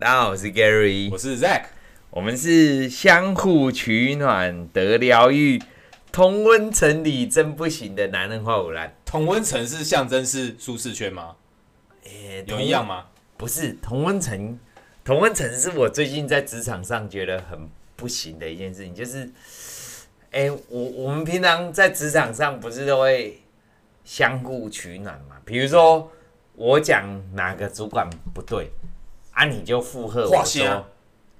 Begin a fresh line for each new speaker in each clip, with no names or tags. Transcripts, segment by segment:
大家好，我是 Gary，
我是 Zack，
我们是相互取暖得疗愈，同温层里真不行的男人话舞兰。
同温层是象征是舒适圈吗？
欸、
有一样吗？
不是，同温层，同温层是我最近在职场上觉得很不行的一件事情，就是，哎、欸，我我们平常在职场上不是都会相互取暖嘛？比如说我讲哪个主管不对。啊！你就附和我说：“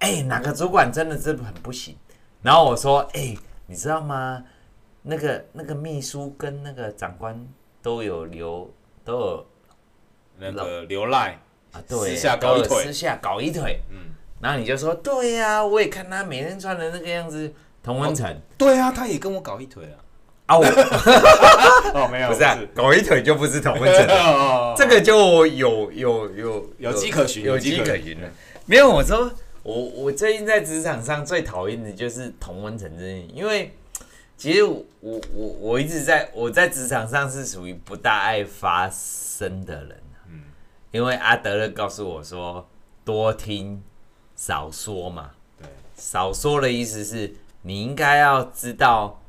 哎、欸，哪个主管真的是很不行？”然后我说：“哎、欸，你知道吗？那个那个秘书跟那个长官都有留都有
那个留赖
啊，对，
私下搞一腿，
私下搞一腿。嗯，然后你就说：对呀、啊，我也看他每天穿的那个样子，同温层。
对啊，他也跟我搞一腿啊。
啊，我
哦没有，
不是啊，搞一腿就不是同温层，这个就有有有
有迹可循，
有迹可循。了。没有，我说我我最近在职场上最讨厌的就是同温层这些，因为其实我我我一直在我在职场上是属于不大爱发声的人，嗯，因为阿德勒告诉我说，多听少说嘛，对，少说的意思是你应该要知道。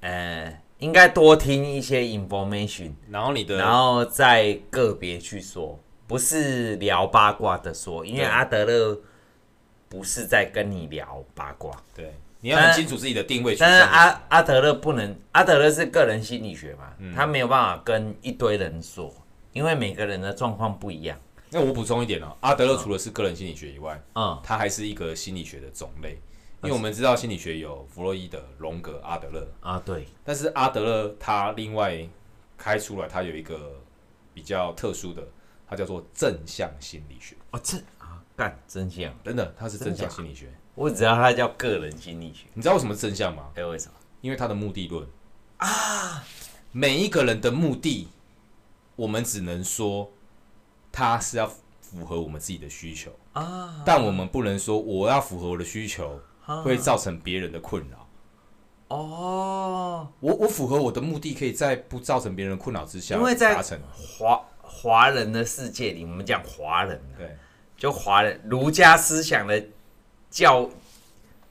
呃，应该多听一些 information，
然后你的，
然后再个别去说，不是聊八卦的说，因为阿德勒不是在跟你聊八卦，
对，你要很清楚自己的定位。
但是阿阿德勒不能，阿德勒是个人心理学嘛，嗯、他没有办法跟一堆人说，因为每个人的状况不一样。
那我补充一点哦，阿德勒除了是个人心理学以外，嗯，他还是一个心理学的种类。因为我们知道心理学有弗洛伊德、荣格、阿德勒
啊，对。
但是阿德勒他另外开出来，他有一个比较特殊的，他叫做正向心理学。
哦，正啊，干正向，
真的，他是正向心理学。
我只知道它叫个人心理学。
你知道为什么是正向吗？
哎，为什么？
因为他的目的论啊，每一个人的目的，我们只能说他是要符合我们自己的需求啊，但我们不能说我要符合我的需求。会造成别人的困扰。哦，我我符合我的目的，可以在不造成别人的困扰之下。
因为在华华人的世界里，我们讲华人，对，就华人儒家思想的教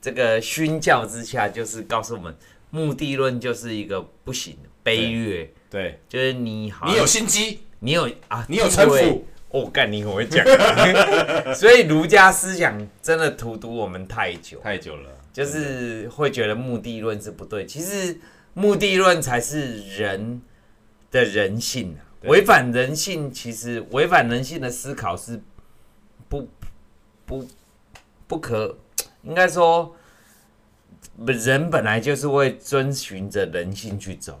这个熏教之下，就是告诉我们，目的论就是一个不行的卑劣。对，就是你好，
你有心机，
你有啊，
你有城府。
哦，干你很会讲，所以儒家思想真的荼毒我们太久。
太久了，
就是会觉得目的论是不对，其实目的论才是人的人性啊，违反人性，其实违反人性的思考是不不不可，应该说人本来就是会遵循着人性去走，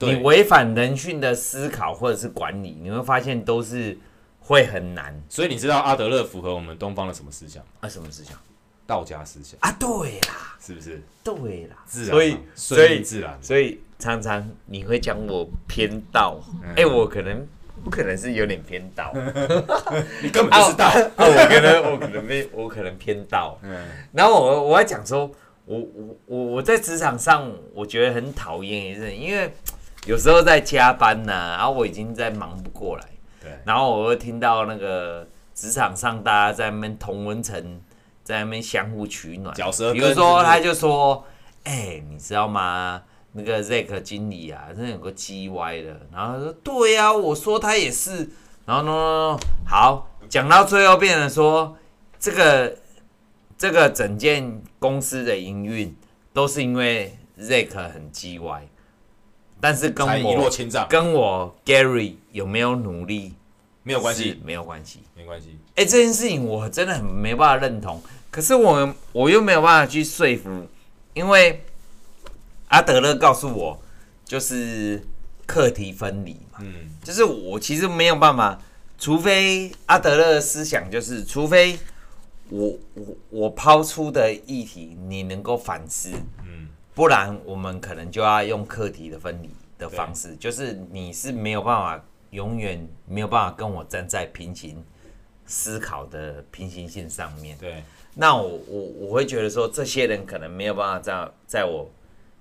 你违反人性的思考或者是管理，你会发现都是。会很难，
所以你知道阿德勒符合我们东方的什么思想
啊？什么思想？
道家思想
啊？对啦，
是不是？
对啦，
自然，
所以
所以自然，
所以常常你会讲我偏道，哎、我可能不可能是有点偏道，
你根本不是道！
我可能我可能没我可能偏道，嗯。然后我我要讲说，我我我我在职场上我觉得很讨厌一件事，因为有时候在加班呐、啊，然后我已经在忙不过来。然后我会听到那个职场上大家在那边同温层，在那边相互取暖。比如说他就说：“哎、欸，你知道吗？那个 Zack 经理啊，真的有个 G 歪的。”然后他说：“对呀、啊，我说他也是。”然后呢，好，讲到最后变成说，这个这个整件公司的营运都是因为 Zack 很 G 歪。但是跟我跟我 Gary 有没有努力
没有关系，
没有关系，
没关系。
哎，这件事情我真的很没办法认同。可是我我又没有办法去说服，因为阿德勒告诉我，就是课题分离嘛。嗯，就是我其实没有办法，除非阿德勒的思想就是，除非我我我抛出的议题你能够反思。不然，我们可能就要用课题的分离的方式，就是你是没有办法，永远没有办法跟我站在平行思考的平行线上面。对，那我我我会觉得说，这些人可能没有办法在在我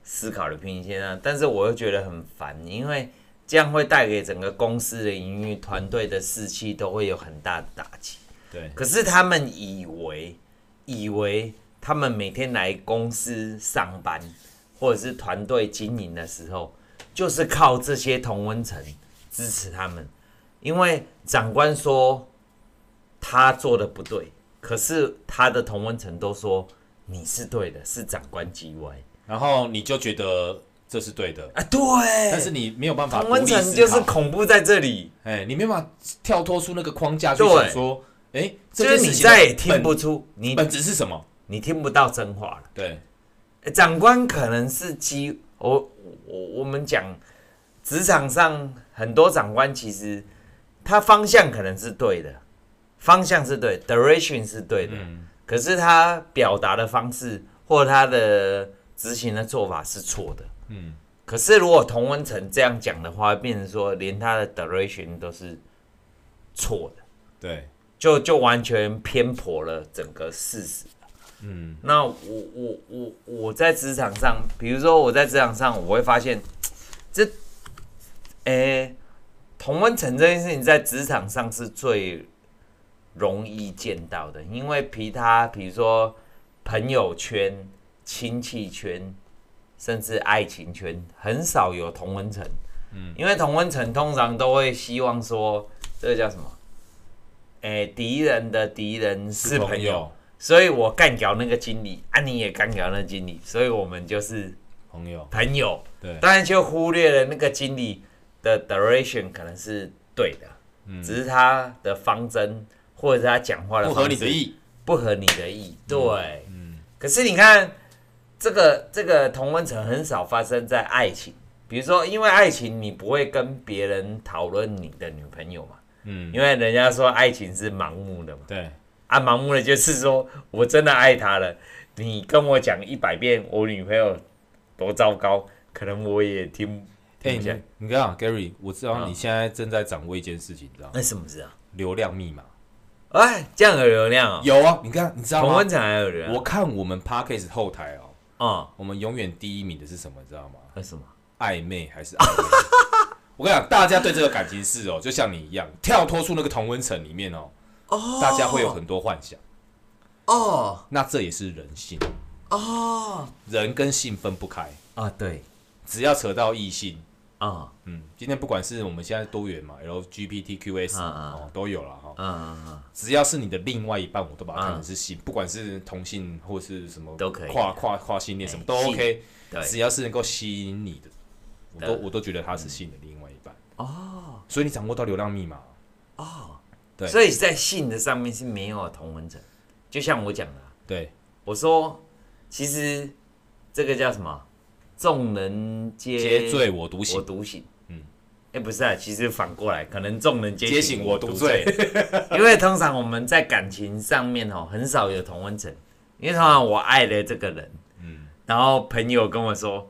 思考的平行线上，但是我又觉得很烦，因为这样会带给整个公司的营运团队的士气都会有很大的打击。
对。
可是他们以为，以为他们每天来公司上班，或者是团队经营的时候，就是靠这些同温层支持他们，因为长官说他做的不对，可是他的同温层都说你是对的，是长官机歪，
然后你就觉得。这是对的。
啊，对，
但是你没有办法。
同温层就是恐怖在这里，
哎，你没办法跳脱出那个框架去想说，哎，
就是你再也听不出你
本质是什么，
你听不到真话了。
对，
长官可能是机，我我我们讲职场上很多长官其实他方向可能是对的，方向是对，direction 是对的，嗯，可是他表达的方式或他的执行的做法是错的。嗯，可是如果童文成这样讲的话，变成说连他的 direction 都是错的，
对，
就就完全偏颇了整个事实。嗯，那我我我我在职场上，比如说我在职场上，我会发现这，哎、欸，同温层这件事情在职场上是最容易见到的，因为其他比如说朋友圈、亲戚圈。甚至爱情圈很少有同温层，嗯，因为同温层通常都会希望说，这个叫什么？哎、欸，敌人的敌人是朋友，所以我干掉那个经理，啊，你也干掉那个经理，所以我们就是朋友，朋友，对，当然就忽略了那个经理的 direction 可能是对的，嗯，只是他的方针或者是他讲话的
不合你的意，
不合你的意，对，嗯，可是你看。这个这个同温层很少发生在爱情，比如说，因为爱情你不会跟别人讨论你的女朋友嘛，嗯，因为人家说爱情是盲目的嘛，
对，
啊，盲目的就是说我真的爱他了，你跟我讲一百遍我女朋友多糟糕，可能我也听听不下。
你看啊，Gary，我知道你现在正在掌握一件事情，你知道吗？
那什么事啊？
流量密码。
哎，这样有流量啊？
有啊，你看，你知道吗？
同温层还有流量。
我看我们 Podcast 后台哦。
啊、嗯，
我们永远第一名的是什么？知道吗？
那什么？
暧昧还是暧昧？我跟你讲，大家对这个感情事哦，就像你一样，跳脱出那个同温层里面哦，哦，大家会有很多幻想。哦，那这也是人性。哦，人跟性分不开。
啊。对，
只要扯到异性。
啊，
嗯，今天不管是我们现在多元嘛，LGBTQS 哦，都有了哈，嗯嗯，只要是你的另外一半，我都把它看成是性，不管是同性或是什么
都可以，
跨跨跨性恋什么都 OK，只要是能够吸引你的，我都我都觉得他是性的另外一半。哦，所以你掌握到流量密码。
哦，对，所以在性的上面是没有同文层，就像我讲的，
对，
我说其实这个叫什么？众人皆
醉我独醒，
我独醒。嗯，哎，不是啊，其实反过来，可能众人皆醒我独醉。因为通常我们在感情上面哦，很少有同温层。因为通常我爱的这个人，嗯，然后朋友跟我说：“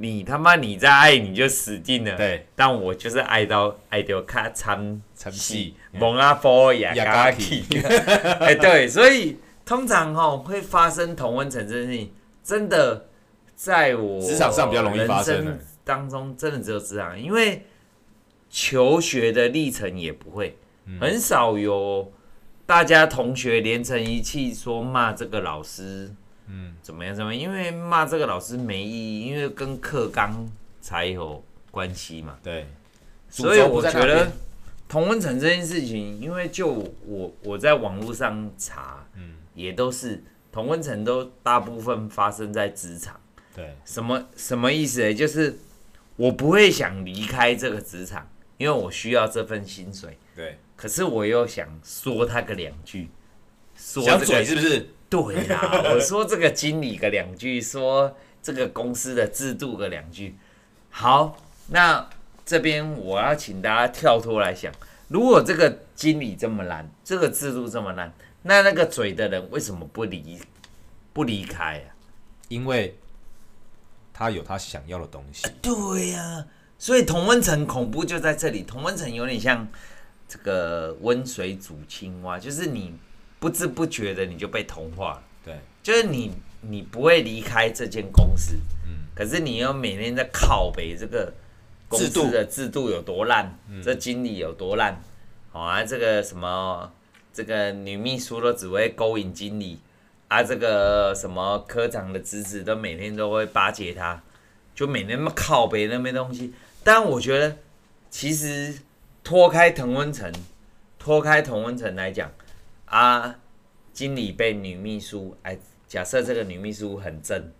你他妈你再爱你就死定了。”
对，
但我就是爱到爱到卡惨惨死，蒙阿波亚嘎奇。哎，对，所以通常哈会发生同温层这件事情，真的。在我职场上比较容易发生当中，真的只有职场，因为求学的历程也不会，很少有大家同学连成一气说骂这个老师，嗯，怎么样怎么样？因为骂这个老师没意义，因为跟课纲才有关系嘛。
对，
所以我觉得同温层这件事情，因为就我我在网络上查，嗯，也都是同温层都大部分发生在职场。
对，
什么什么意思？就是我不会想离开这个职场，因为我需要这份薪水。
对，
可是我又想说他个两句，说
这个嘴是不是？
对啦，我说这个经理个两句，说这个公司的制度个两句。好，那这边我要请大家跳脱来想，如果这个经理这么烂，这个制度这么烂，那那个嘴的人为什么不离不离开啊？
因为。他有他想要的东西，
对呀、啊，所以同温层恐怖就在这里。同温层有点像这个温水煮青蛙，就是你不知不觉的你就被同化了。
对，
就是你你不会离开这间公司，嗯，可是你要每天在拷贝这个公司的制度有多烂，这经理有多烂，好啊，这个什么这个女秘书都只会勾引经理，啊，这个什么科长的侄子都每天都会巴结他，就每天那么靠北那边东西。但我觉得，其实脱开同温层，脱开同温层来讲，啊，经理被女秘书，哎，假设这个女秘书很正，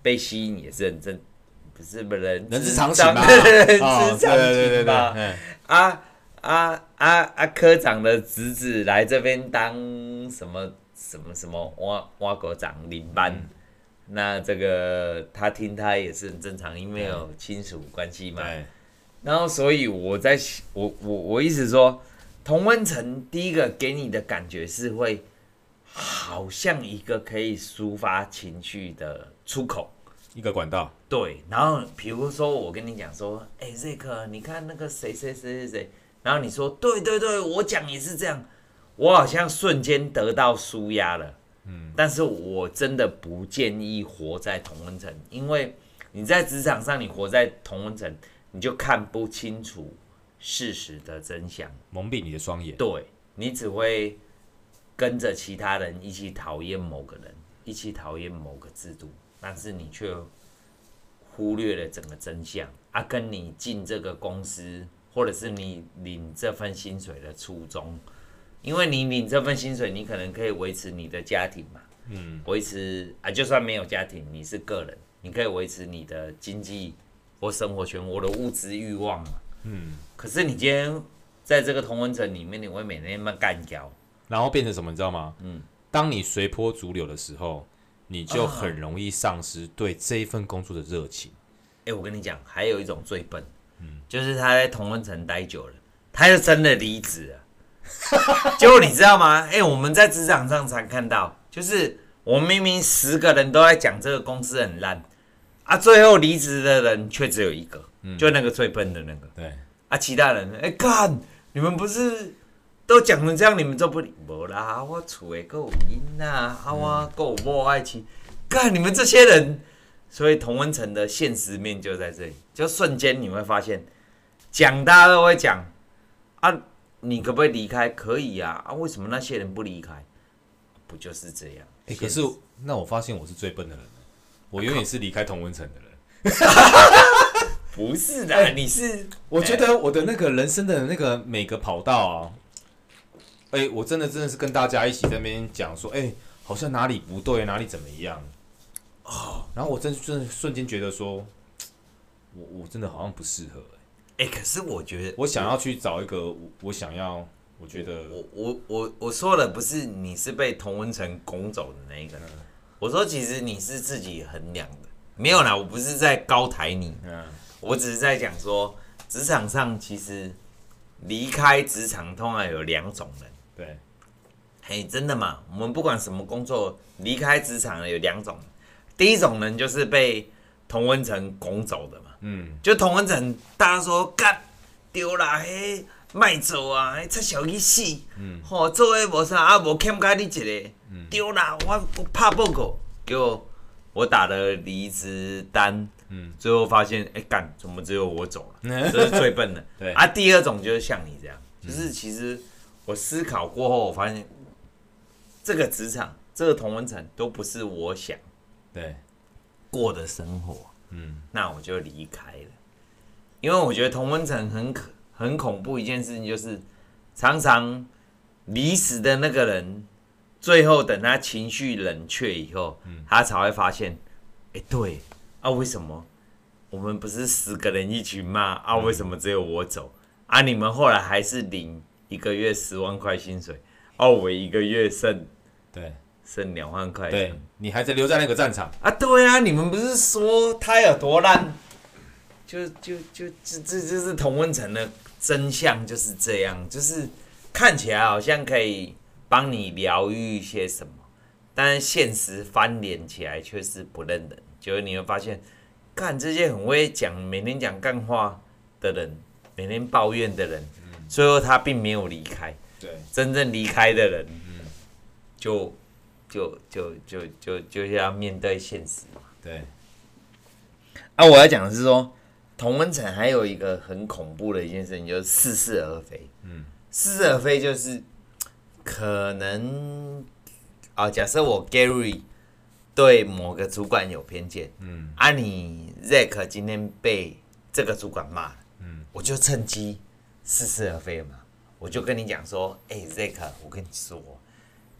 被吸引也是很正，不是不人
人之常情嘛，
人之常情吧，啊。啊啊啊！科长的侄子来这边当什么什么什么挖挖狗长领班，嗯、那这个他听他也是很正常，因为有亲属关系嘛。然后所以我在我我我意思说，同温层第一个给你的感觉是会好像一个可以抒发情绪的出口，
一个管道。
对，然后比如说我跟你讲说，哎、欸，瑞克，你看那个谁谁谁谁谁。然后你说对对对，我讲也是这样，我好像瞬间得到舒压了。嗯，但是我真的不建议活在同温层，因为你在职场上，你活在同温层，你就看不清楚事实的真相，
蒙蔽你的双眼。
对，你只会跟着其他人一起讨厌某个人，一起讨厌某个制度，但是你却忽略了整个真相。啊，跟你进这个公司。或者是你领这份薪水的初衷，因为你领这份薪水，你可能可以维持你的家庭嘛，嗯，维持啊，就算没有家庭，你是个人，你可以维持你的经济或生活圈，我的物质欲望嘛，嗯。可是你今天在这个同温层里面，你会每天那么干掉，
然后变成什么，你知道吗？嗯，当你随波逐流的时候，你就很容易丧失对这一份工作的热情。
哎、欸，我跟你讲，还有一种最笨。嗯就是他在同温层待久了，他就真的离职了。结果你知道吗？哎、欸，我们在职场上常看到，就是我们明明十个人都在讲这个公司很烂，啊，最后离职的人却只有一个，嗯、就那个最笨的那个。对，啊，其他人，哎、欸，干，你们不是都讲成这样，你们就不理我啦？我厝的够阴呐，啊，我够无爱情，干，你们这些人。所以童文成的现实面就在这里，就瞬间你会发现。讲大家都会讲啊，你可不可以离开？可以啊啊，为什么那些人不离开？不就是这样？
哎、欸，可是那我发现我是最笨的人，我永远是离开同温层的人。
不是的，欸、你是？
我觉得我的那个人生的那个每个跑道啊，哎、欸，我真的真的是跟大家一起在那边讲说，哎、欸，好像哪里不对，哪里怎么样哦。然后我真真的瞬间觉得说，我我真的好像不适合。
哎、欸，可是我觉得，
我想要去找一个，我想要，我觉得，
我我我我说了不是你是被童文成拱走的那一个，我说其实你是自己衡量的，没有啦，我不是在高抬你，我只是在讲说，职场上其实离开职场通常有两种人，对，嘿，真的嘛，我们不管什么工作，离开职场有两种，第一种人就是被童文成拱走的嘛。嗯，就童文成，大家说干丢啦，嘿，卖走啊，嘿，出小意思，嗯，吼，做诶无啥，啊，无欠甲你一个，嗯。丢啦，我我怕报告，结果我打了离职单，嗯，最后发现，哎、欸，干，怎么只有我走了？这是最笨的。对。啊，第二种就是像你这样，就是其实我思考过后，我发现这个职场，这个同温层都不是我想对。过的生活。嗯，那我就离开了，因为我觉得同温层很可很恐怖一件事情，就是常常离死的那个人，最后等他情绪冷却以后，嗯、他才会发现，哎、欸，对啊，为什么我们不是十个人一起骂啊？为什么只有我走啊？你们后来还是领一个月十万块薪水，哦、啊，我一个月剩对。剩两万块，
对，你还在留在那个战场
啊？对啊，你们不是说他有多烂？就就就这这就是同温层的真相就是这样，就是看起来好像可以帮你疗愈一些什么，但是现实翻脸起来却是不认人。就是你会发现，看这些很会讲、每天讲干话的人，每天抱怨的人，最后他并没有离开。对，真正离开的人，嗯就。就就就就就是要面对现实嘛。对。啊，我要讲的是说，同温层还有一个很恐怖的一件事情，就是似是而非。嗯。似是而非就是，可能啊，假设我 Gary 对某个主管有偏见，嗯，啊，你 Zack 今天被这个主管骂，嗯，我就趁机似是而非嘛，我就跟你讲说，哎、欸、，Zack，我跟你说，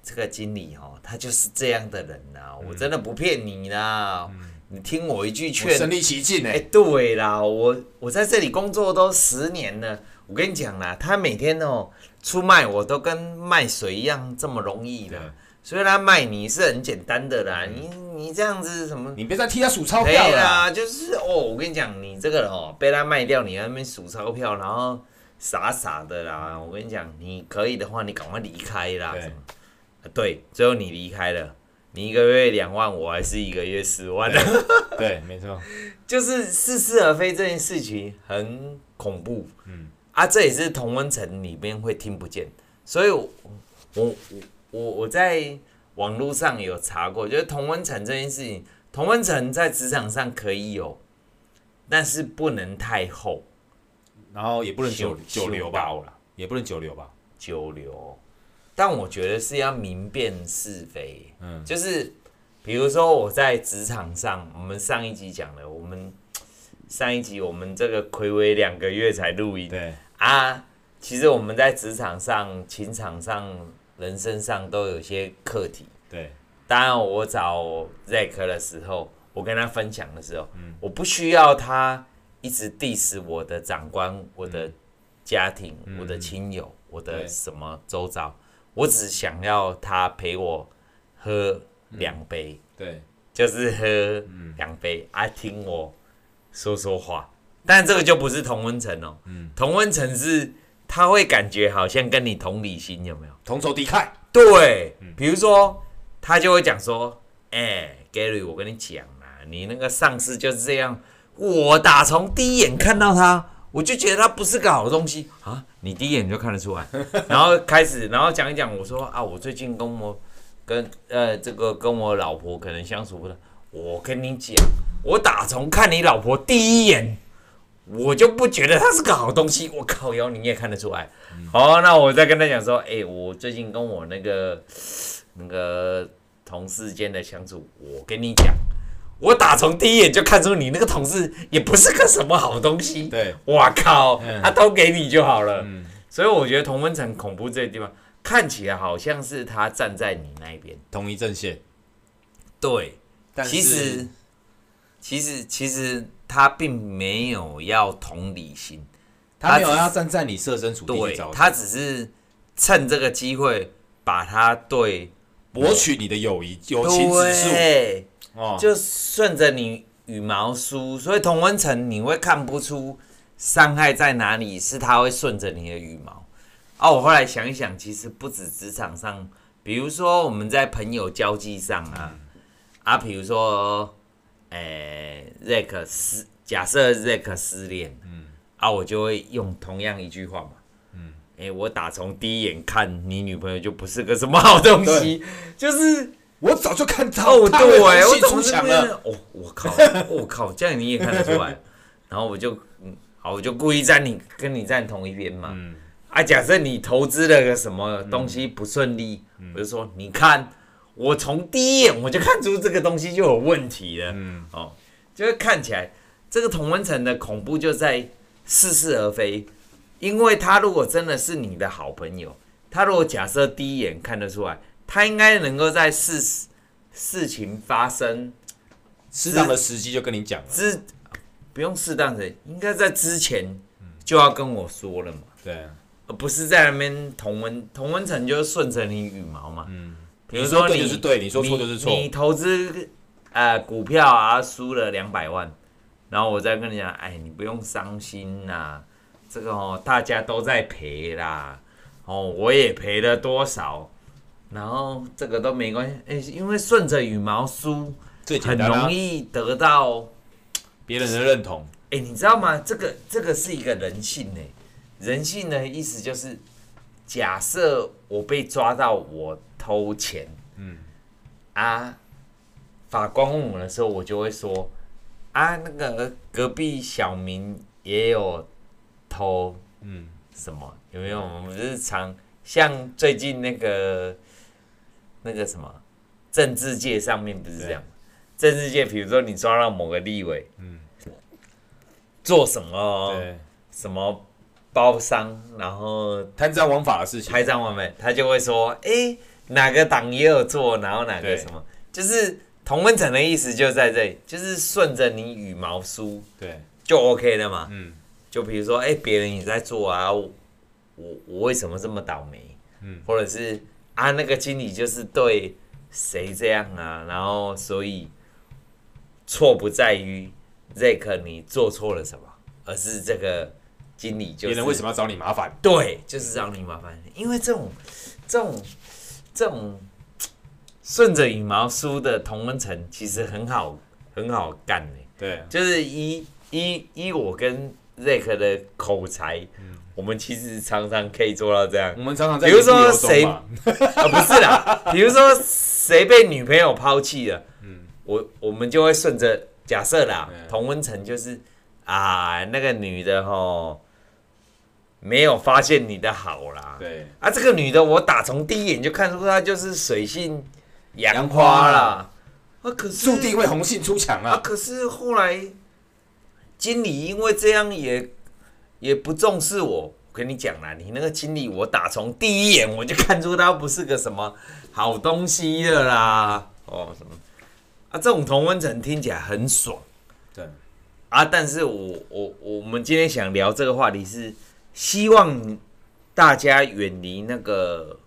这个经理哦，他就是这样的人呐、啊，我真的不骗你啦。嗯。你听我一句劝，
身临其境哎，
对啦，我我在这里工作都十年了，我跟你讲啦，他每天哦出卖我都跟卖水一样这么容易的，所以他卖你是很简单的啦。你你这样子什么？
你别再替他数钞票
啦，就是哦，我跟你讲，你这个人哦被他卖掉，你在那边数钞票，然后傻傻的啦。我跟你讲，你可以的话，你赶快离开啦。什么？对，最后你离开了。你一个月两万，我还是一个月十万的。
对，没错，
就是似是而非这件事情很恐怖。嗯，啊，这也是同温层里面会听不见，所以我，我我我我在网络上有查过，就是同温层这件事情，同温层在职场上可以有，但是不能太厚，
然后也不能久久留吧，也不能久留吧，
久留。但我觉得是要明辨是非，嗯，就是比如说我在职场上，我们上一集讲了，我们上一集我们这个睽违两个月才录音，
对。
啊，其实我们在职场上、情场上、人身上都有些课题，
对。
当然，我找 Zack 的时候，我跟他分享的时候，嗯，我不需要他一直 diss 我的长官、我的家庭、我的亲友、我的什么周遭。我只想要他陪我喝两杯，
嗯，对，
就是喝两杯，啊、听我说说话。但这个就不是同温层哦，嗯，同温层是他会感觉好像跟你同理心，有没有？
同仇敌忾。
对，比如说他就会讲说：“哎、欸，Gary，我跟你讲啊，你那个上司就是这样，我打从第一眼看到他。”我就觉得他不是个好东西啊！你第一眼就看得出来，然后开始，然后讲一讲，我说啊，我最近跟我跟呃这个跟我老婆可能相处不了。我跟你讲，我打从看你老婆第一眼，我就不觉得他是个好东西。我靠腰，你也看得出来。好，那我再跟他讲说，哎，我最近跟我那个那个同事间的相处，我跟你讲。我打从第一眼就看出你那个同事也不是个什么好东西。
对，
哇靠，他都给你就好了。嗯，所以我觉得同温层恐怖这个地方，看起来好像是他站在你那边，
同一阵线。
对，但其实其实其实他并没有要同理心，
他没有要站在你设身处地的角度，
他只是趁这个机会把他对
博取你的友谊友情指数。
就顺着你羽毛梳，所以同温层你会看不出伤害在哪里，是他会顺着你的羽毛。哦，我后来想一想，其实不止职场上，比如说我们在朋友交际上啊，啊，比如说，诶、欸、Zack 失，假设 Zack 失恋，嗯，啊，我就会用同样一句话嘛，嗯，诶、欸，我打从第一眼看你女朋友就不是个什么好东西，就是。
我早就看透，
哦，对，我怎么这样？哦，我靠，我靠，这样你也看得出来。然后我就，嗯，好，我就故意站你跟你站同一边嘛。嗯。啊，假设你投资了个什么东西不顺利，嗯，我就说，你看，我从第一眼我就看出这个东西就有问题了。嗯。哦，就是看起来这个同温层的恐怖就在似是而非，因为他如果真的是你的好朋友，他如果假设第一眼看得出来。他应该能够在事事情发生
适当的时机就跟你讲了，
之不用适当的，应该在之前就要跟我说了嘛。
对、啊，
而不是在那边同温同温层就顺着你羽毛嘛。嗯，比如
说你是对，你说错就是错。
你投资呃股票啊，输了两百万，然后我再跟你讲，哎，你不用伤心呐，这个哦大家都在赔啦，哦我也赔了多少。然后这个都没关系，哎，因为顺着羽毛梳，很容易得到
别人的认同。
哎，你知道吗？这个这个是一个人性呢。人性的意思就是，假设我被抓到我偷钱，嗯，啊，法官问我的时候，我就会说，啊，那个隔壁小明也有偷，嗯，什么？有没有？我们日常。像最近那个那个什么政治界上面不是这样，政治界比如说你抓到某个立委，嗯，做什么什么包商，然后
贪赃枉法的事情，
贪赃枉法，他就会说，哎、欸，哪个党也有做，然后哪个什么，就是同温层的意思就在这里，就是顺着你羽毛梳，
对，
就 OK 的嘛，嗯，就比如说，哎、欸，别人也在做啊。我我为什么这么倒霉？嗯，或者是啊，那个经理就是对谁这样啊？然后所以错不在于 Zack 你做错了什么，而是这个经理就是别
人为什么要找你麻烦？
对，就是找你麻烦。因为这种这种这种顺着羽毛梳的同温层其实很好很好干的。
对，
就是依依依我跟 Zack 的口才。嗯我们其实常常可以做到这样。
我们常常在，
比如说谁啊，不是啦，比如说谁被女朋友抛弃了，嗯，我我们就会顺着假设啦，同温层就是啊，那个女的齁没有发现你的好啦，
对，
啊，这个女的我打从第一眼就看出她就是水性杨花啦，啊，可是
注定会红杏出墙啊，
啊，可是后来经理因为这样也。也不重视我，我跟你讲啦，你那个经理，我打从第一眼我就看出他不是个什么好东西的啦。哦，什么啊？这种同温层听起来很爽，
对
啊。但是我我我们今天想聊这个话题是希望大家远离那个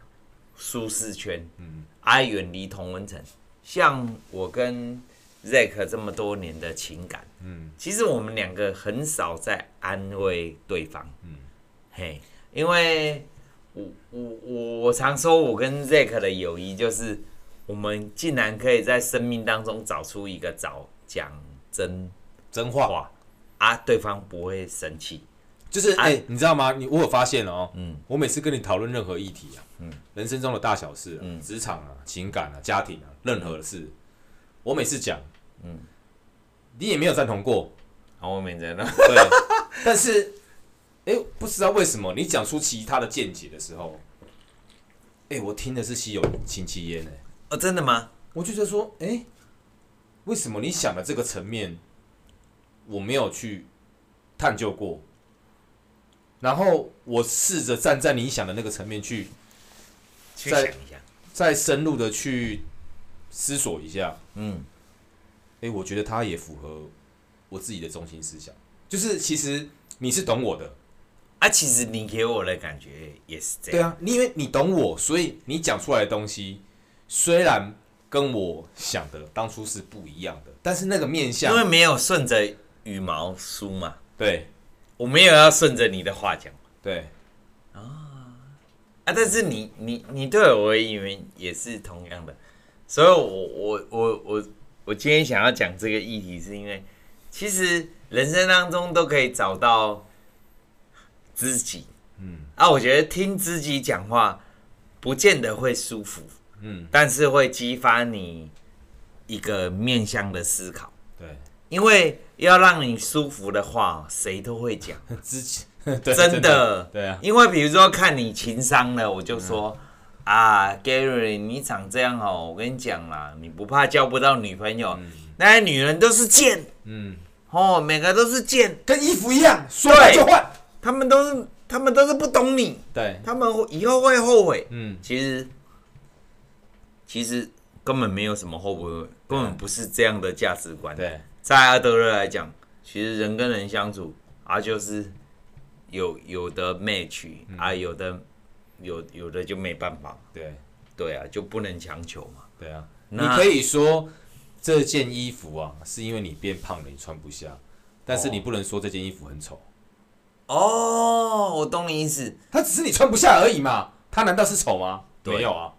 舒适圈，嗯，爱远离同温层。像我跟 Zack 这么多年的情感。嗯，其实我们两个很少在安慰对方。嗯，嘿，因为我我我我常说，我跟 Zack 的友谊就是，我们竟然可以在生命当中找出一个找讲真
真话
啊，对方不会生气。
就是哎、欸，你知道吗？你我有发现哦，嗯，我每次跟你讨论任何议题啊，嗯，人生中的大小事，嗯，职场啊、情感啊、家庭啊，任何的事，嗯、我每次讲，嗯。你也没有赞同过，
好，我没赞同。
对，但是，哎、欸，不知道为什么你讲出其他的见解的时候，哎、欸，我听的是稀有戚戚烟呢。
哦，真的吗？
我就觉得说，哎、欸，为什么你想的这个层面，我没有去探究过？然后我试着站在你想的那个层面去，
去想一下，
再深入的去思索一下，嗯。哎、欸，我觉得他也符合我自己的中心思想，就是其实你是懂我的
啊，其实你给我的感觉也是这样。
对啊，你因为你懂我，所以你讲出来的东西虽然跟我想的当初是不一样的，但是那个面向，
因为没有顺着羽毛梳嘛。
对，
我没有要顺着你的话讲。
对，
啊啊，但是你你你对我而言也是同样的，所以我我我我。我今天想要讲这个议题，是因为其实人生当中都可以找到知己，嗯，啊，我觉得听知己讲话不见得会舒服，嗯，但是会激发你一个面向的思考，
对，
因为要让你舒服的话，谁都会讲。
之前，
真的，
对啊，
因为比如说看你情商了，我就说。啊，Gary，你长这样哦，我跟你讲啦，你不怕交不到女朋友？嗯、那些女人都是贱，嗯，哦，每个都是贱，
跟衣服一样，说换就换。
他们都是，他们都是不懂你，
对，
他们以后会后悔。嗯，其实，其实根本没有什么后悔，根本不是这样的价值观。
对，
在阿德勒来讲，其实人跟人相处啊，就是有有的 match、嗯、啊，有的。有有的就没办法，
对
对啊，就不能强求嘛。
对啊，你可以说这件衣服啊，是因为你变胖了，你穿不下，但是你不能说这件衣服很丑。
哦，我懂你意思，
它只是你穿不下而已嘛，它难道是丑吗？没有啊。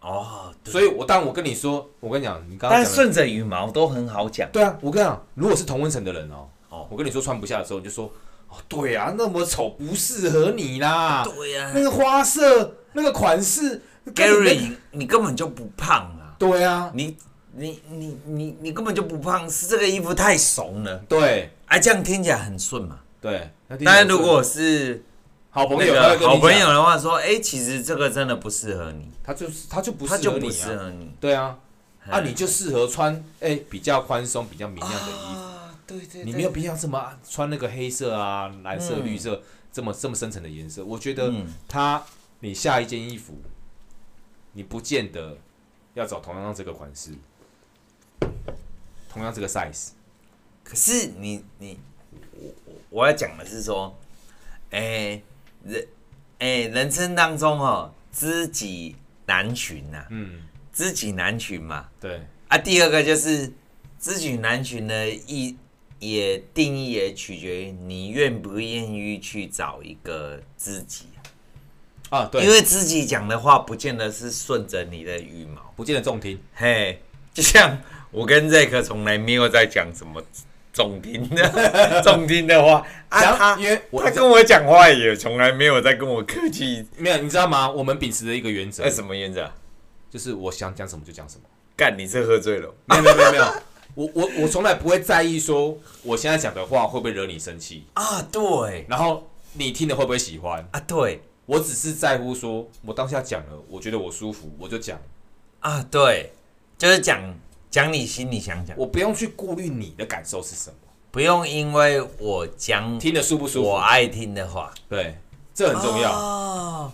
哦，
所以我当我跟你说，我跟你讲，你刚刚
但顺着羽毛都很好讲。
对啊，我跟你讲，如果是同温层的人哦，哦，我跟你说穿不下的时候，你就说。哦，对啊，那么丑不适合你啦。
对呀、啊，
那个花色，那个款式
，Gary，你根本就不胖啊。
对啊，
你你你你你根本就不胖，是这个衣服太怂了。
对，
哎、啊，这样听起来很顺嘛。
对，
但是如果是
好朋友，
那个好朋友的话说，哎、欸，其实这个真的不适合你，
他就是他就不适合你、啊，对啊，啊，你就适合穿哎、欸、比较宽松、比较明亮的衣服，
啊、对，对对，
你没有必要这么穿那个黑色啊、蓝色、绿色、嗯、这么这么深层的颜色。我觉得他你下一件衣服，你不见得要找同样这个款式，同样这个 size，
可是你你我我要讲的是说，哎、欸。人，哎、欸，人生当中哦，知己难寻呐、啊。嗯，知己难寻嘛。
对。
啊，第二个就是知己难寻的意，也定义也取决于你愿不愿意去找一个知己
啊。对。
因为知己讲的话，不见得是顺着你的羽毛，
不见得中听。
嘿，就像我跟瑞克从来没有在讲什么。中听的，中听的话 啊，他因为他跟我讲话也从来没有在跟我客气，
没有，你知道吗？我们秉持的一个原则，
什么原则？
就是我想讲什么就讲什么。
干，你是喝醉了？
没有没有没有没有，我我我从来不会在意说我现在讲的话会不会惹你生气
啊？对，
然后你听了会不会喜欢
啊？对，
我只是在乎说我当下讲了，我觉得我舒服，我就讲
啊。对，就是讲。讲你心里想讲，
我不用去顾虑你的感受是什么，
不用因为我讲
听得舒不舒服，
我爱听的话，
对，这很重要。
哦，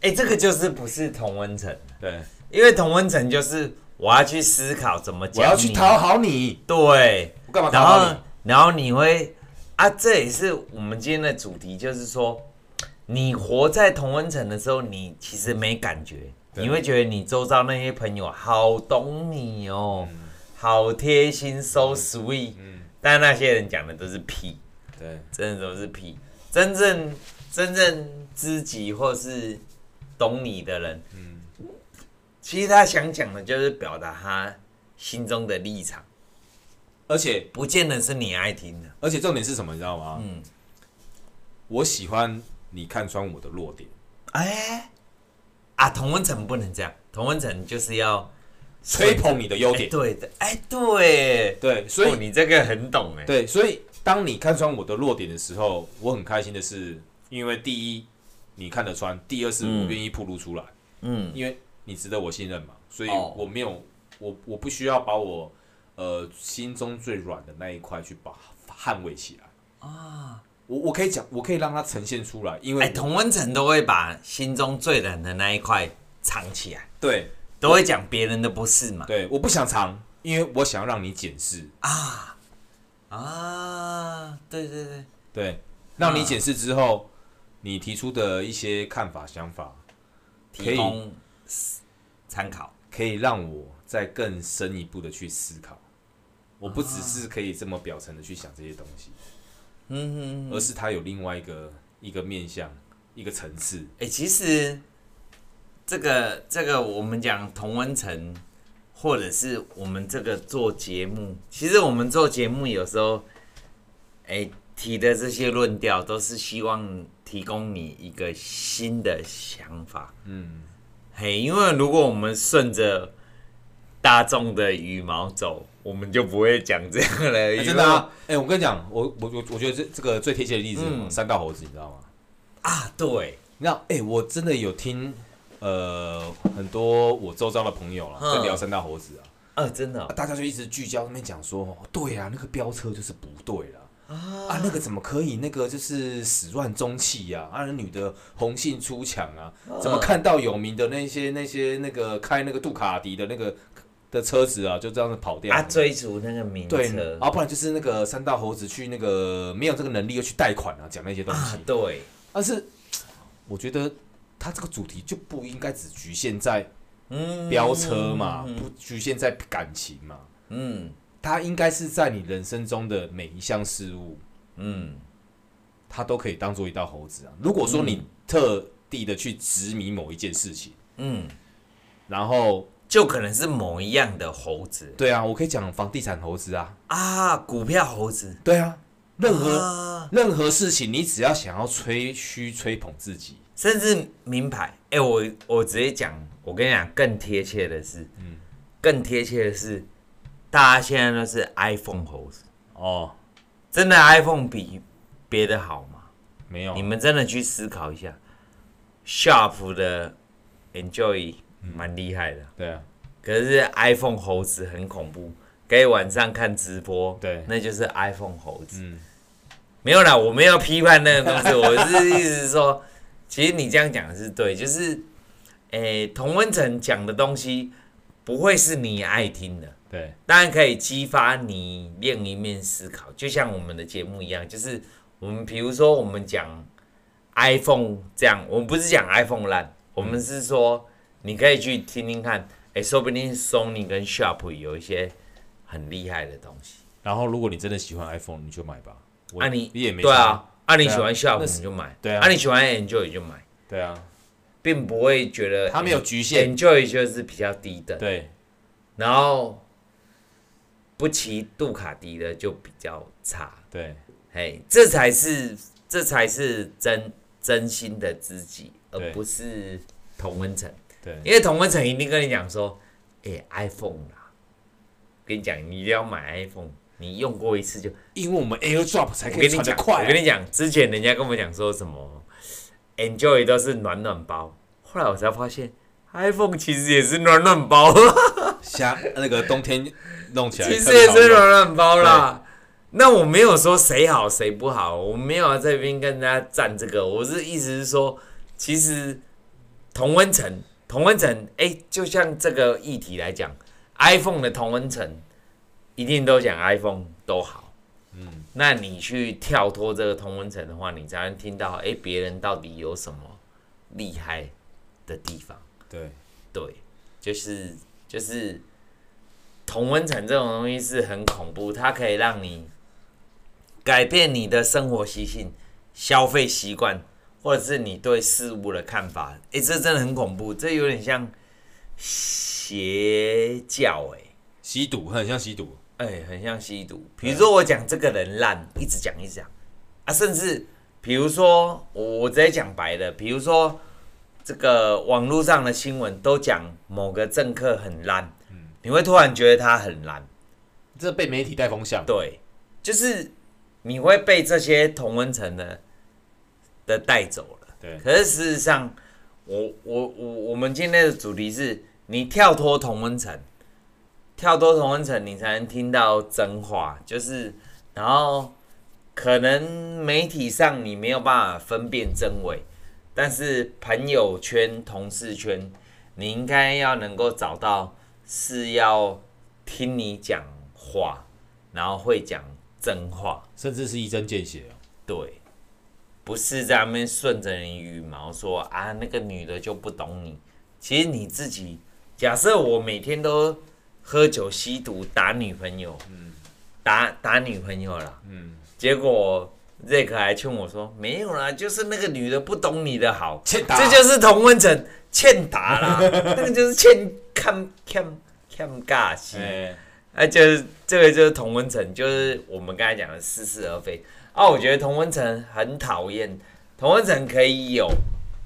哎，这个就是不是同温层，
对，
因为同温层就是我要去思考怎么讲，
我要去讨好你，
对，
我干嘛讨好你？
然后你会啊，这也是我们今天的主题，就是说，你活在同温层的时候，你其实没感觉。你会觉得你周遭那些朋友好懂你哦，嗯、好贴心，so sweet。嗯，但那些人讲的都是屁，
对，
真的都是屁。真正真正知己或是懂你的人，嗯，其实他想讲的就是表达他心中的立场，
而且
不见得是你爱听的。
而且重点是什么，你知道吗？嗯，我喜欢你看穿我的弱点。
哎、欸。啊，同温层不能这样，同温层就是要
吹捧你的优点。
欸、对的，哎、欸，对
对，所以、哦、
你这个很懂哎。
对，所以当你看穿我的弱点的时候，我很开心的是，因为第一你看得穿，第二是我愿意暴露出来。嗯，因为你值得我信任嘛，所以我没有，我我不需要把我呃心中最软的那一块去把捍卫起来啊。我我可以讲，我可以让它呈现出来，因为、欸、
同温层都会把心中最冷的那一块藏起来，
对，
都会讲别人的不是嘛。
对，我不想藏，因为我想要让你检视
啊啊，对对对
对，让你检视之后，你提出的一些看法想法，
提供参考，
可以让我再更深一步的去思考。我不只是可以这么表层的去想这些东西。嗯哼，而是它有另外一个一个面向，一个层次。
哎、欸，其实这个这个我们讲同温层，或者是我们这个做节目，其实我们做节目有时候，哎、欸，提的这些论调都是希望提供你一个新的想法。嗯，嘿，因为如果我们顺着大众的羽毛走。我们就不会讲这样了、欸，
真的啊！哎、欸，我跟你讲，我我我我觉得这这个最贴切的例子，嗯、山道猴子，你知道吗？
啊，对，
你知道，哎、欸，我真的有听，呃，很多我周遭的朋友啦，在聊三道猴子啊，
啊，真的、哦，
大家就一直聚焦那边讲说，对啊，那个飙车就是不对了啊，啊，那个怎么可以，那个就是始乱终弃呀，啊，那女的红杏出墙啊，怎么看到有名的那些那些那个开那个杜卡迪的那个。的车子啊，就这样子跑掉。
啊，追逐那个名车。
对，啊，不然就是那个三道猴子去那个没有这个能力又去贷款啊，讲那些东西。
啊，对。
但是我觉得他这个主题就不应该只局限在飙车嘛，嗯，不局限在感情嘛。嗯。他应该是在你人生中的每一项事物，嗯，他都可以当做一道猴子啊。如果说你特地的去执迷某一件事情，嗯，然后。
就可能是某一样的猴子，
对啊，我可以讲房地产猴子啊，
啊，股票猴子，
对啊，任何、啊、任何事情，你只要想要吹嘘、吹捧自己，
甚至名牌，哎、欸，我我直接讲，我跟你讲，更贴切的是，嗯，更贴切的是，大家现在都是 iPhone 猴子。哦，真的 iPhone 比别的好吗？
没有，
你们真的去思考一下，Sharp 的 Enjoy 蛮厉害的，
对啊，
可是 iPhone 猴子很恐怖，可以晚上看直播，
对，
那就是 iPhone 猴子。
嗯，
没有啦，我没有批判那个东西，我是意思是说，其实你这样讲的是对，就是，诶、欸，同温层讲的东西不会是你爱听的。
对，
当然可以激发你另一面思考，就像我们的节目一样，就是我们比如说我们讲 iPhone 这样，我们不是讲 iPhone 烂，我们是说你可以去听听看，哎，说不定 Sony 跟 Sharp 有一些很厉害的东西。
然后如果你真的喜欢 iPhone，你就买吧。
啊你，
你也没
对啊，啊你喜欢 Sharp 你就买，
对啊，
啊你喜欢 Enjoy 就买，
对啊，
并不会觉得
它没有局限
，Enjoy 就是比较低的，
对，
然后。不骑杜卡迪的就比较差，
对，
嘿，这才是这才是真真心的知己，而不是同温层。
对，
因为同温层一定跟你讲说，哎、欸、，iPhone 啦，跟你讲，你一定要买 iPhone，你用过一次就，
因为我们 AirDrop 才可以传得快、啊。
我跟你讲，之前人家跟我讲说什么，Enjoy 都是暖暖包，后来我才发现，iPhone 其实也是暖暖包。
像那个冬天。弄起来
其实也是暖暖包啦。那我没有说谁好谁不好，我没有在这边跟大家站这个。我是意思是说，其实同温层，同温层，哎、欸，就像这个议题来讲，iPhone 的同温层一定都讲 iPhone 都好。嗯，那你去跳脱这个同温层的话，你才能听到，哎、欸，别人到底有什么厉害的地方？
对，
对，就是就是。同温层这种东西是很恐怖，它可以让你改变你的生活习性、消费习惯，或者是你对事物的看法。哎、欸，这真的很恐怖，这有点像邪教、欸，哎，
吸毒，很像吸毒，
哎、欸，很像吸毒。比如说我讲这个人烂，一直讲一直讲啊，甚至比如说我我直接讲白的，比如说这个网络上的新闻都讲某个政客很烂。你会突然觉得他很烂，
这被媒体带风向。
对，就是你会被这些同温层的的带走了。
对，
可是事实上，我我我我们今天的主题是你跳脱同温层，跳脱同温层，你才能听到真话。就是，然后可能媒体上你没有办法分辨真伪，但是朋友圈、同事圈，你应该要能够找到。是要听你讲话，然后会讲真话，
甚至是一针见血。
对，不是在那边顺着你羽毛说啊，那个女的就不懂你。其实你自己，假设我每天都喝酒、吸毒、打女朋友，嗯，打打女朋友了，嗯，结果瑞克还劝我说没有啦，就是那个女的不懂你的好，欠打，这就是同温层。欠打啦，那个就是欠看看看尬戏，哎，就是这个就是同温层，就是我们刚才讲的似是而非啊。我觉得同温层很讨厌，同温层可以有，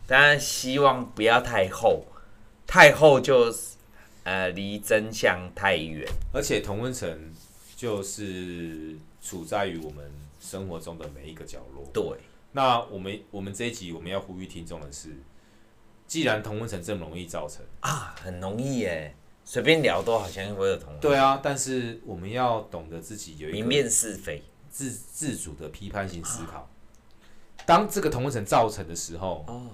但希望不要太厚，太厚就呃离真相太远。
而且同温层就是处在于我们生活中的每一个角落。
对，
那我们我们这一集我们要呼吁听众的是。既然同温层这么容易造成
啊，很容易耶，随便聊都好像会有同。
对啊，但是我们要懂得自己有一个
明辨是非、
自自主的批判性思考。当这个同温层造成的时候，哦，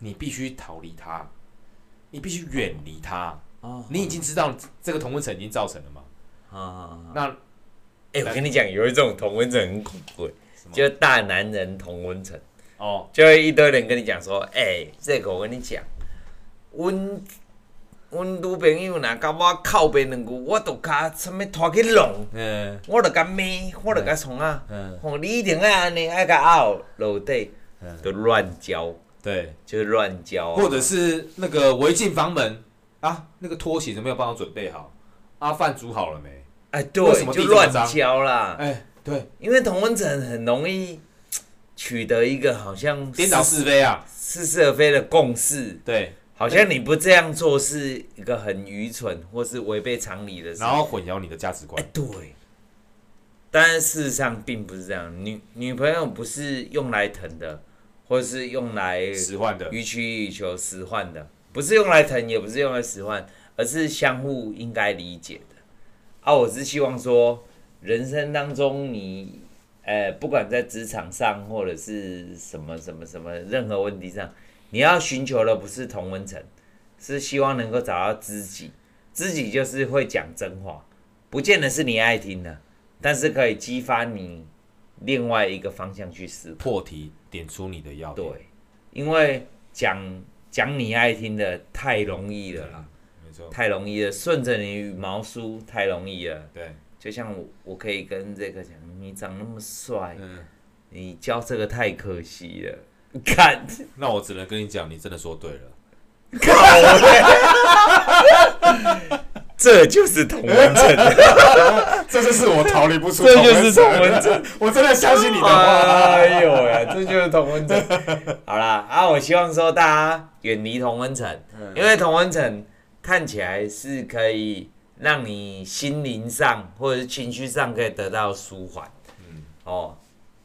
你必须逃离它，你必须远离它。哦，你已经知道这个同温层已经造成了吗？啊，那，
哎，我跟你讲，有一种同温层很恐怖，就大男人同温层。哦，就会一堆人跟你讲说，哎、欸，这个我跟你讲，阮阮女朋友若甲我靠边两句，我都甲什么拖去弄，嗯，我都甲骂，我都甲创啊，嗯，吼，你一定爱安尼，爱甲拗落地，就乱交，
对，
就是乱交，
或者是那个我一进房门啊，那个拖鞋都没有帮我准备好，啊，饭煮好了没？
哎、欸，对，就乱交啦，
哎、欸，对，
因为同温层很容易。取得一个好像
颠倒是非啊，
似是而非的共识。
对，
好像你不这样做是一个很愚蠢或是违背常理的事。
然后混淆你的价值观。
欸，对，但是事实上并不是这样，女女朋友不是用来疼的，或是用来
使唤的，
予取予求使唤的，不是用来疼，也不是用来使唤，而是相互应该理解的。啊，我是希望说，人生当中你，呃，不管在职场上或者是什么什么什么任何问题上，你要寻求的不是同温层，是希望能够找到知己。知己就是会讲真话，不见得是你爱听的。但是可以激发你另外一个方向去思考，
破题点出你的要点。
对，因为讲讲你爱听的太容易了啦，
没错，
太容易了，顺着你羽毛梳太容易了。
对，
就像我，我可以跟这个讲，你长那么帅，嗯，你教这个太可惜了。看，
那我只能跟你讲，你真的说对了。
这就是同温层，
这就是我逃离不出。
这就是同温层，
我真的相信你的话。
哎呦呀，这就是同温层。好啦，啊，我希望说大家远离同温层，因为同温层看起来是可以让你心灵上或者是情绪上可以得到舒缓。嗯，哦，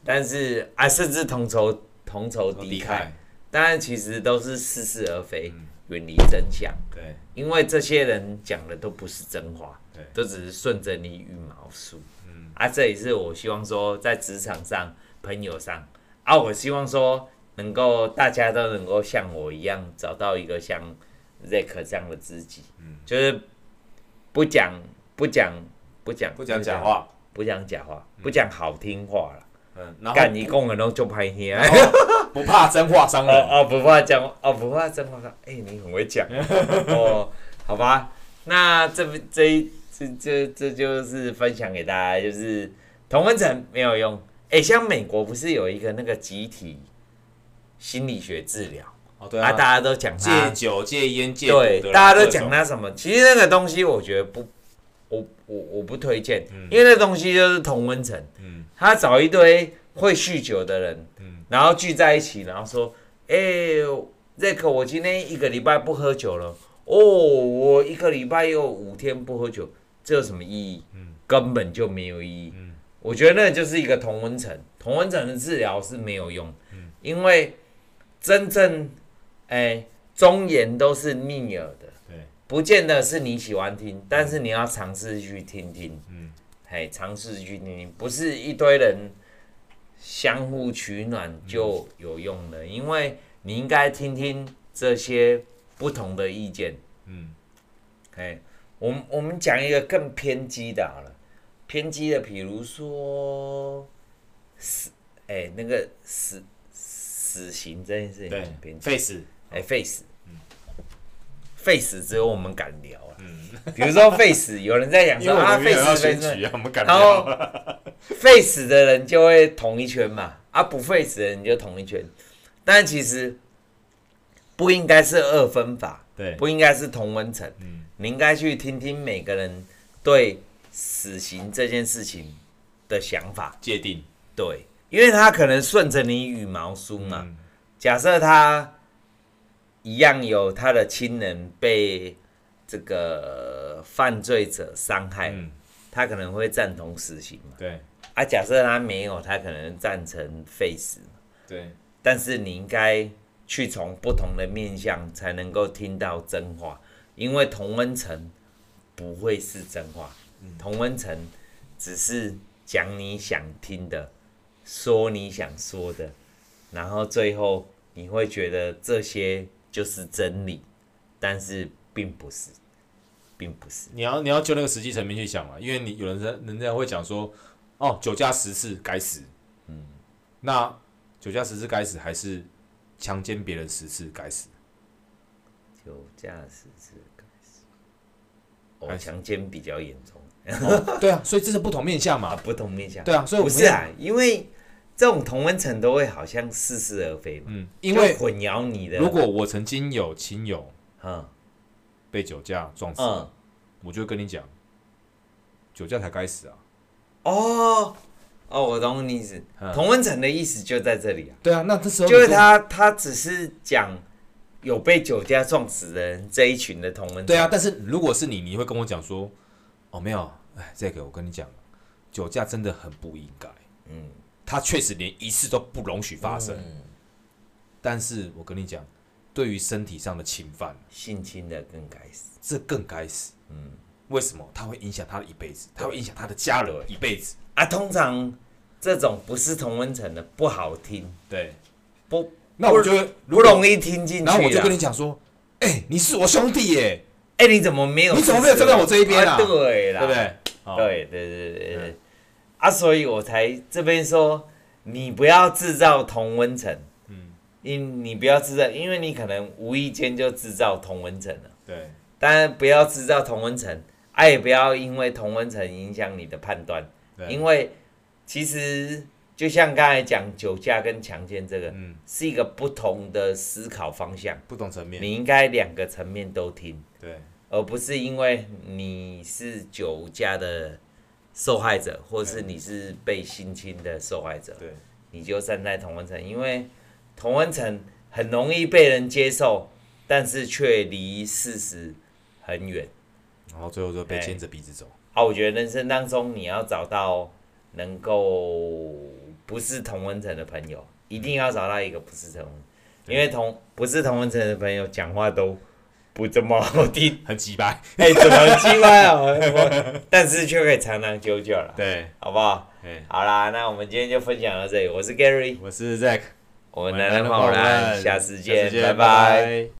但是啊，甚至同仇同仇敌忾，当然其实都是似是而非。远离真相，
对，
因为这些人讲的都不是真话，
对，
都只是顺着你羽毛梳，嗯，啊，这也是我希望说在职场上、朋友上，啊，我希望说能够大家都能够像我一样找到一个像 Zack 这样的知己，嗯，就是不讲不讲不讲
不讲假话，
不讲假话，不讲好听话了。干你工人都就拍天，
不怕真话伤人。
哦，不怕讲哦，不怕真话伤。哎，你很会讲。哦，好吧，那这这一这这这就是分享给大家，就是同温层没有用。哎，像美国不是有一个那个集体心理学治疗？
哦，对啊，
大家都讲
戒酒、戒烟、戒
对，大家都讲他什么，其实那个东西我觉得不，我我我不推荐，因为那东西就是同温层。他找一堆会酗酒的人，嗯。然后聚在一起，然后说：“哎、欸，瑞克，我今天一个礼拜不喝酒了。哦，我一个礼拜又五天不喝酒，这有什么意义？嗯。根本就没有意义。嗯。我觉得那就是一个同温层，同温层的治疗是没有用，嗯。因为真正哎、欸，忠言都是逆耳的，不见得是你喜欢听，但是你要尝试去听听。”哎，尝试去听听，不是一堆人相互取暖就有用的，因为你应该听听这些不同的意见。嗯，哎，我们我们讲一个更偏激的好了，偏激的，比如说死，哎，那个死死刑这件事情，
对，废死，
哎，废死，嗯，废死只有我们敢聊啊。比如说废死，有人在讲说 啊，废死然后废死的人就会同一圈嘛，啊不废死的人就同一圈，但其实不应该是二分法，
对，
不应该是同温层，嗯，你应该去听听每个人对死刑这件事情的想法。
界定，
对，因为他可能顺着你羽毛梳嘛，假设他一样有他的亲人被。这个犯罪者伤害，嗯、他可能会赞同死刑嘛？
对。
啊，假设他没有，他可能赞成废死。
对。
但是你应该去从不同的面向，才能够听到真话，因为同温层不会是真话，嗯、同温层只是讲你想听的，说你想说的，然后最后你会觉得这些就是真理，但是并不是。并不是，
你要你要就那个实际层面去想嘛，因为你有人人人家会讲说，哦，酒驾十次该死，嗯，那酒驾十次该死，还是强奸别人十次该死？
酒驾十次该死，哦，强奸比较严重，
哦，对啊，所以这是不同面向嘛，
啊，不同面向，
对啊，所以我
不是啊，因为这种同温层都会好像似是而非嘛，
嗯，因为
混淆你的，
如果我曾经有亲友，嗯。被酒驾撞死，嗯，我就跟你讲，酒驾才该死啊！
哦哦，我懂你意思，嗯、同温层的意思就在这里啊。
对啊，那这时候
就是他，他只是讲有被酒驾撞死的人这一群的同温层。
对啊，但是如果是你，你会跟我讲说，哦，没有，哎，这个我跟你讲，酒驾真的很不应该。嗯，他确实连一次都不容许发生。嗯，但是我跟你讲，对于身体上的侵犯，
性侵的更该死，
这更该死。嗯，为什么？他会影响他的一辈子，他会影响他的家人一辈子
啊。通常这种不是同温层的不好听，
对，
不，
那我觉得
不容易听进去。
然后我就跟你讲说，哎、欸，你是我兄弟耶。
哎、欸，你怎么没有？
你怎么没有站在我这一边啊？
啊对啦，
对不对？
对对对对对。啊，所以我才这边说，你不要制造同温层。嗯。因你不要制造，因为你可能无意间就制造同温层了。
对。
当然不要制造同温层，啊，也不要因为同温层影响你的判断。对。因为其实就像刚才讲酒驾跟强奸这个，嗯，是一个不同的思考方向，
不同层面。
你应该两个层面都听。
对。
而不是因为你是酒驾的受害者，或是你是被性侵的受害者，
对，
你就站在同温层，因为同温层很容易被人接受，但是却离事实很远，
然后最后就被牵着鼻子走。
啊，我觉得人生当中你要找到能够不是同温层的朋友，一定要找到一个不是同，因为同不是同温层的朋友讲话都。不怎么好听，
很奇怪，
哎、欸，怎么很鸡掰啊？但是却可以长长久久了，
对，
好不好？
对，
好啦，那我们今天就分享到这里。我是 Gary，
我是 Zack，
我们男人好男，下次见，拜拜。